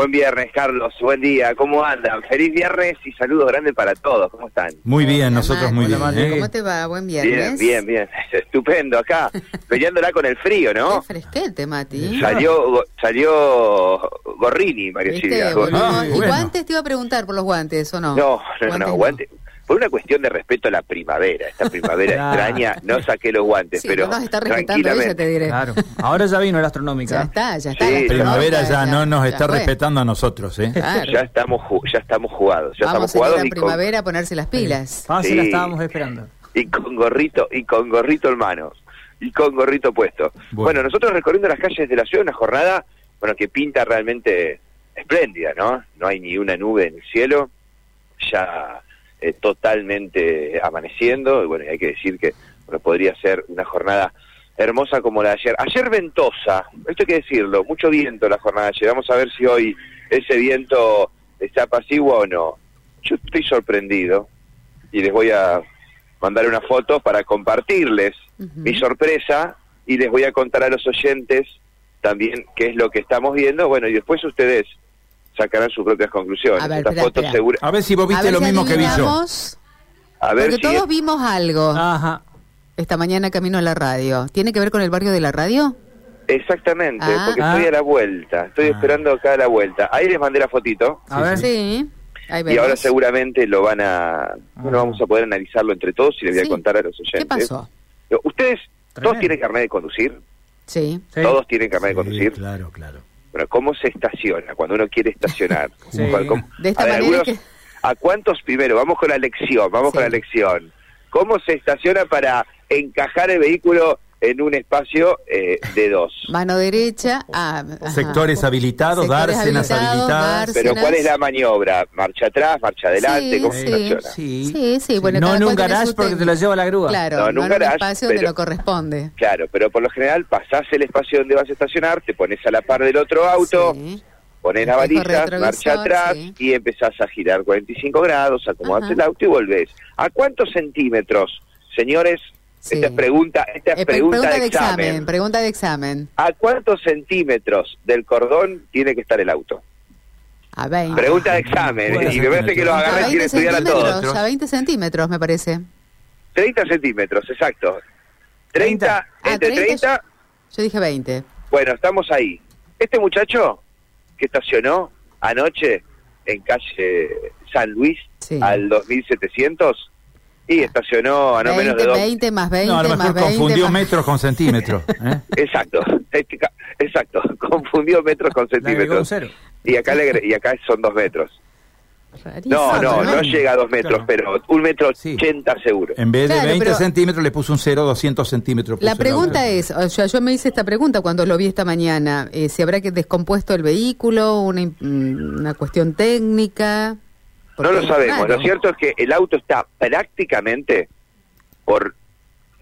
Buen viernes, Carlos. Buen día. ¿Cómo andan? Feliz viernes y saludos grandes para todos. ¿Cómo están? Muy bien, Hola, nosotros muy bien. ¿eh? ¿Cómo te va? Buen Bien, viernes. bien, bien. Estupendo acá, peleándola con el frío, ¿no? Qué fresquete, Mati. Salió, go- salió Gorrini, ¿Viste? Silvia. Ah, ¿Y bueno. guantes te iba a preguntar por los guantes o no? No, no, no, Guantes guante. Por una cuestión de respeto a la primavera, esta primavera extraña, no saqué los guantes, Sí, pero no nos está respetando ella, tranquilamente. te diré. Claro. Ahora ya vino la Ya astronómica. está, ya está. Sí, la Primavera ya no nos ya está fue. respetando a nosotros, ¿eh? Claro. Ya estamos, ya estamos jugados, ya Vamos estamos ir a jugados la con, primavera a ponerse las pilas. Fácil Sí. la estábamos esperando. y con gorrito y con gorrito en mano y con gorrito puesto. Bueno. Bueno, nosotros recorriendo las calles de la ciudad, una jornada, bueno, que pinta realmente espléndida, ¿no? No hay ni una nube en el cielo, ya eh, totalmente amaneciendo, y bueno, hay que decir que bueno, podría ser una jornada hermosa como la de ayer. Ayer ventosa, esto hay que decirlo, mucho viento la jornada de ayer. Vamos a ver si hoy ese viento está apaciguo o no. Yo estoy sorprendido y les voy a mandar una foto para compartirles mi sorpresa y les voy a contar a los oyentes también qué es lo que estamos viendo. Bueno, y después ustedes sacarán sus propias conclusiones. A ver, Esta espera, foto espera. segura. A ver si vos viste ver lo si mismo que vi yo. A ver Porque si todos vimos algo Ajá. esta mañana camino a la radio. ¿Tiene que ver con el barrio de la radio? exactamente, Ah. porque Ah. estoy a la vuelta, estoy Ah. esperando acá a la vuelta. Ahí les mandé la fotito A ver. Sí. Ahí y ahora seguramente lo van a, bueno, Ah. vamos a poder analizarlo entre todos y les voy Sí. a contar a los oyentes. ¿Qué pasó? Ustedes todos tienen carnet de conducir, Sí. Sí. todos tienen carnet de conducir. claro, claro. Bueno, ¿cómo se estaciona cuando uno quiere estacionar? Sí. ¿Cuál- cómo- De esta a ver, manera algunos- que- ¿A cuántos primero? Vamos con la lección, vamos Sí. con la lección. ¿Cómo se estaciona para encajar el vehículo en un espacio eh, de dos? Mano derecha. Ah. Sectores habilitados, Sectores dársenas habilitados, habilitadas. Pero ¿cuál es la maniobra? ¿Marcha atrás, marcha adelante? Sí, ¿Cómo sí. Sí. Sí, sí, bueno, no en un garage porque te lo lleva la grúa. Claro, No, no, en un en garage, un espacio donde pero- no corresponde. Claro, pero por lo general pasás el espacio donde vas a estacionar, te pones a la par del otro auto, Sí. pones la retrovisor, marcha atrás sí. y empezás a girar 45 grados, acomodas Ajá. el auto y volvés. ¿A cuántos centímetros, señores? Sí. Esta es pregunta, esta es Eh, pre- pregunta, de examen. Pregunta de examen. ¿A cuántos centímetros del cordón tiene que estar el auto? A 20. Pregunta de examen. Bueno, y me parece que los agarré sin 20 estudiar a centímetros, todos. a 20 centímetros, me parece. 30 centímetros, exacto. 30, Ah, entre 30, 30, Yo dije 20. bueno, estamos ahí. Este muchacho que estacionó anoche en calle San Luis Sí. al 2700 y estacionó a no 20, menos de dos. 20 más 20 No, a lo más mejor 20 confundió más- metros con centímetros. ¿eh? Exacto, exacto, confundió metros con Le agregó un centímetros. cero. Y acá, le y acá son dos metros. Rarísimo, No, no, no, llega a dos metros, Claro. pero un metro Sí. ochenta seguro. En vez de Claro, 20 pero- centímetros le puso un 0, 200 centímetros. La pregunta es, o sea, yo me hice esta pregunta cuando lo vi esta mañana, eh, si habrá que descompuesto el vehículo, una, una cuestión técnica. No lo sabemos. claro, Lo cierto es que el auto está prácticamente por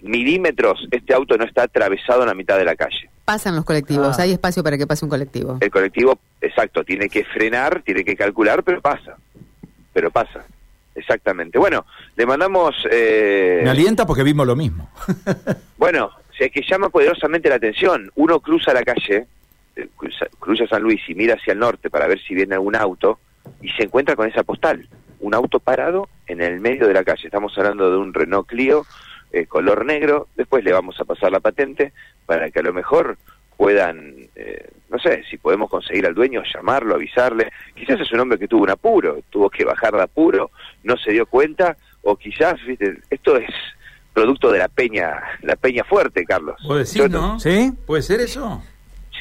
milímetros, este auto no está atravesado en la mitad de la calle. Pasan los colectivos, Ah. hay espacio para que pase un colectivo. El colectivo, exacto, tiene que frenar, tiene que calcular, pero pasa. Pero pasa. Exactamente. Bueno, le mandamos... eh, Me alienta porque vimos lo mismo. Bueno, si es que llama poderosamente la atención. Uno cruza la calle, eh, cruza, cruza San Luis y mira hacia el norte para ver si viene algún auto y se encuentra con esa postal. Un auto parado en el medio de la calle. Estamos hablando de un Renault Clio eh, color negro. Después le vamos a pasar la patente para que a lo mejor puedan, eh, no sé, si podemos conseguir al dueño, llamarlo, avisarle. Quizás es un hombre que tuvo un apuro, tuvo que bajar de apuro, no se dio cuenta, o quizás, viste, esto es producto de la peña, la peña fuerte, Carlos. ¿Puede Yo no? ¿Sí? ¿Puede ser eso?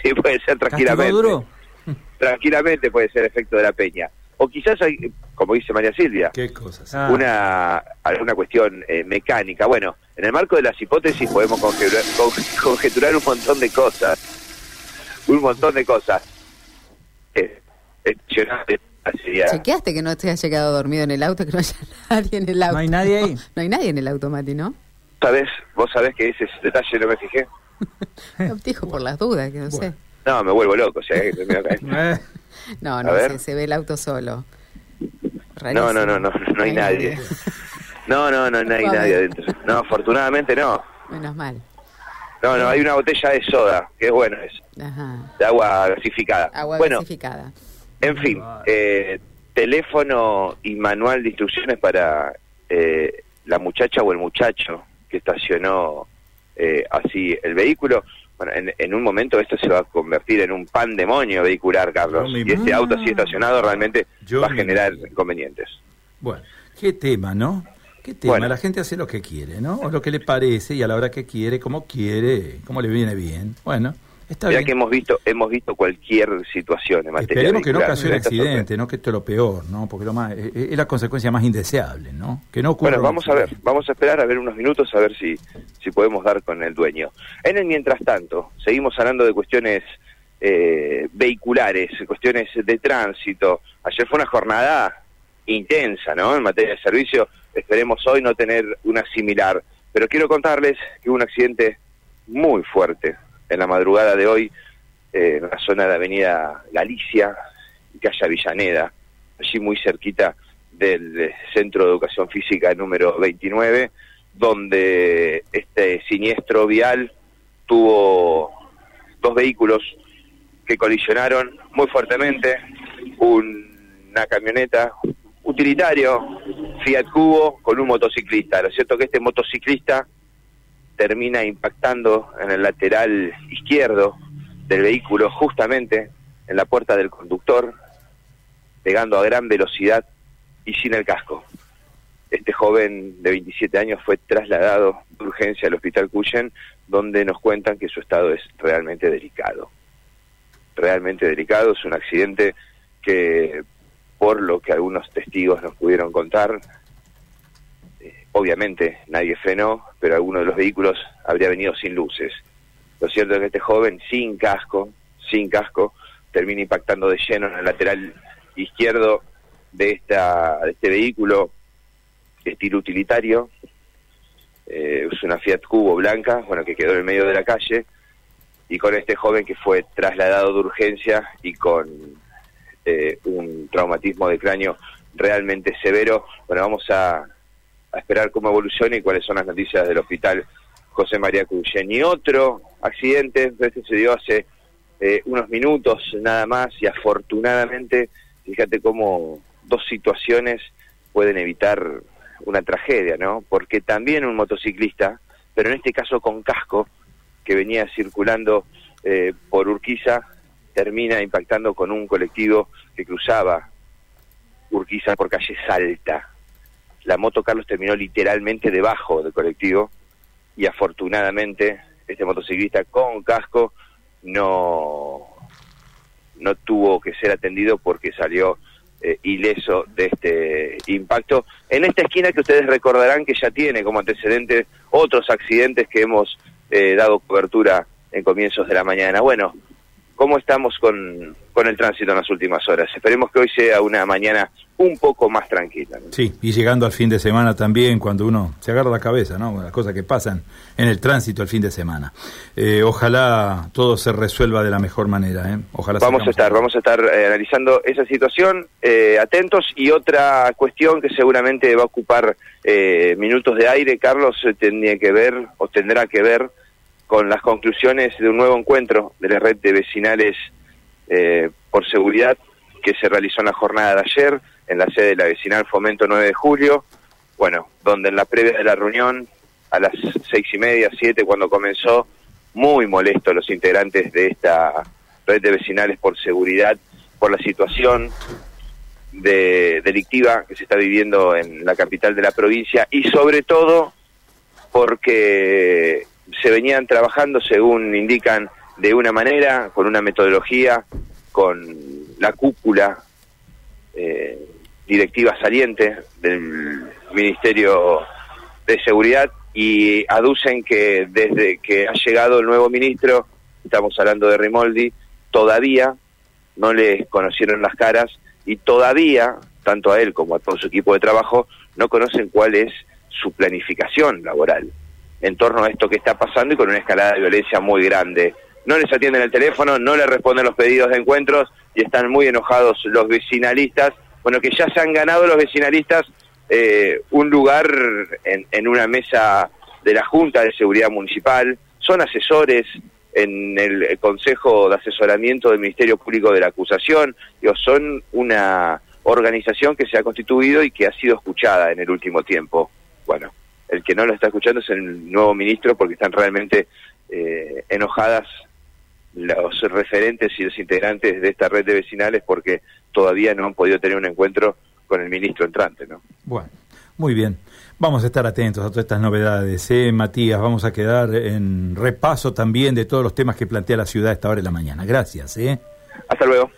Sí, puede ser ¿Castigó tranquilamente. Tranquilamente puede ser efecto de la peña. O quizás hay, como dice María Silvia, Qué cosas. Ah. una alguna cuestión eh, mecánica. Bueno, en el marco de las hipótesis podemos conjeturar, con- conjeturar un montón de cosas. Un montón de cosas. Eh, sería- ¿Chequeaste que no te has llegado dormido en el auto, que no haya nadie en el auto? ¿No hay nadie ahí? No hay nadie en el auto, Mati, ¿no? ¿Sabés? ¿Vos sabés que ese detalle no me fijé? No, dijo por las dudas, que no sé. No, me vuelvo loco. O sea, que acá. Eh, No, A no ver. sé, se ve el auto solo. No, no, no, no, no hay nadie. No, no, no, no hay nadie adentro. No, afortunadamente no. Menos mal. No, no, hay una botella de soda, que es bueno eso, Ajá. de agua gasificada. Agua bueno, gasificada. En fin, eh, teléfono y manual de instrucciones para eh, la muchacha o el muchacho que estacionó eh, así el vehículo. Bueno, en, en un momento esto se va a convertir en un pan demonio vehicular, Carlos. Y este auto así estacionado realmente Yo va a generar inconvenientes. Bueno, qué tema, ¿no? Qué tema. Bueno. La gente hace lo que quiere, ¿no? O lo que le parece y a la hora que quiere, como quiere, como le viene bien. Bueno, está bien. que hemos visto hemos visto cualquier situación en materia Esperemos que no ocasione accidente, ¿no? Que esto es lo peor, ¿no? Porque lo más, es, es la consecuencia más indeseable, ¿no? Que no ocurra. Bueno, vamos a ver, vamos a esperar a ver unos minutos a ver si, si podemos dar con el dueño. En el mientras tanto, seguimos hablando de cuestiones eh, vehiculares, cuestiones de tránsito. Ayer fue una jornada intensa, ¿no? En materia de servicio, esperemos hoy no tener una similar. Pero quiero contarles que hubo un accidente muy fuerte en la madrugada de hoy eh, en la zona de Avenida Galicia calle Avellaneda, allí muy cerquita del eh, Centro de Educación Física número 29, donde este siniestro vial tuvo dos vehículos que colisionaron muy fuertemente, un- una camioneta utilitario Fiat Cubo con un motociclista. Lo cierto que este motociclista termina impactando en el lateral izquierdo del vehículo, justamente en la puerta del conductor, pegando a gran velocidad y sin el casco. Este joven de 27 años fue trasladado de urgencia al hospital Cuyen, donde nos cuentan que su estado es realmente delicado. Realmente delicado, es un accidente que, por lo que algunos testigos nos pudieron contar, obviamente nadie frenó, pero alguno de los vehículos habría venido sin luces. Lo cierto es que este joven, sin casco, sin casco, termina impactando de lleno en el lateral izquierdo de, esta, de este vehículo de estilo utilitario. Eh, es una Fiat Cubo blanca, bueno, que quedó en el medio de la calle, y con este joven que fue trasladado de urgencia y con eh, un traumatismo de cráneo realmente severo. Bueno, vamos a, a esperar cómo evoluciona y cuáles son las noticias del hospital José María Cuyen. Y otro accidente, este se dio hace eh, unos minutos nada más y afortunadamente, fíjate cómo dos situaciones pueden evitar una tragedia, ¿no? Porque también un motociclista, pero en este caso con casco, que venía circulando eh, por Urquiza, termina impactando con un colectivo que cruzaba Urquiza por calle Salta. La moto Carlos terminó literalmente debajo del colectivo y afortunadamente este motociclista con casco no, no tuvo que ser atendido porque salió eh, ileso de este impacto. En esta esquina que ustedes recordarán que ya tiene como antecedentes otros accidentes que hemos eh, dado cobertura en comienzos de la mañana. Bueno, ¿cómo estamos con, con el tránsito en las últimas horas? Esperemos que hoy sea una mañana un poco más tranquila. ¿no? Sí, y llegando al fin de semana también, cuando uno se agarra la cabeza, ¿no? Las cosas que pasan en el tránsito el fin de semana. Eh, ojalá todo se resuelva de la mejor manera, ¿eh? Ojalá Vamos a estar, vamos a estar eh, analizando esa situación, eh, atentos, y otra cuestión que seguramente va a ocupar eh, minutos de aire, Carlos, tendría que ver, o tendrá que ver, con las conclusiones de un nuevo encuentro de la red de vecinales eh, por seguridad que se realizó en la jornada de ayer en la sede de la vecinal Fomento 9 de julio, bueno, donde en la previa de la reunión, a las seis y media, siete, cuando comenzó, muy molestos los integrantes de esta red de vecinales por seguridad, por la situación de, delictiva que se está viviendo en la capital de la provincia y sobre todo porque se venían trabajando, según indican, de una manera, con una metodología, con la cúpula eh, directiva saliente del Ministerio de Seguridad y aducen que desde que ha llegado el nuevo ministro, estamos hablando de Rimoldi, todavía no le conocieron las caras y todavía, tanto a él como a todo su equipo de trabajo, no conocen cuál es su planificación laboral en torno a esto que está pasando y con una escalada de violencia muy grande. No les atienden el teléfono, no les responden los pedidos de encuentros y están muy enojados los vecinalistas. Bueno, que ya se han ganado los vecinalistas eh, un lugar en, una mesa de la Junta de Seguridad Municipal, son asesores en el Consejo de Asesoramiento del Ministerio Público de la Acusación. Digo, son una organización que se ha constituido y que ha sido escuchada en el último tiempo. Bueno, el que no lo está escuchando es el nuevo ministro porque están realmente eh, enojadas los referentes y los integrantes de esta red de vecinales porque todavía no han podido tener un encuentro con el ministro entrante, ¿no? Bueno, muy bien. Vamos a estar atentos a todas estas novedades, ¿eh, Matías? Vamos a quedar en repaso también de todos los temas que plantea la ciudad a esta hora de la mañana. Gracias, ¿eh? Hasta luego.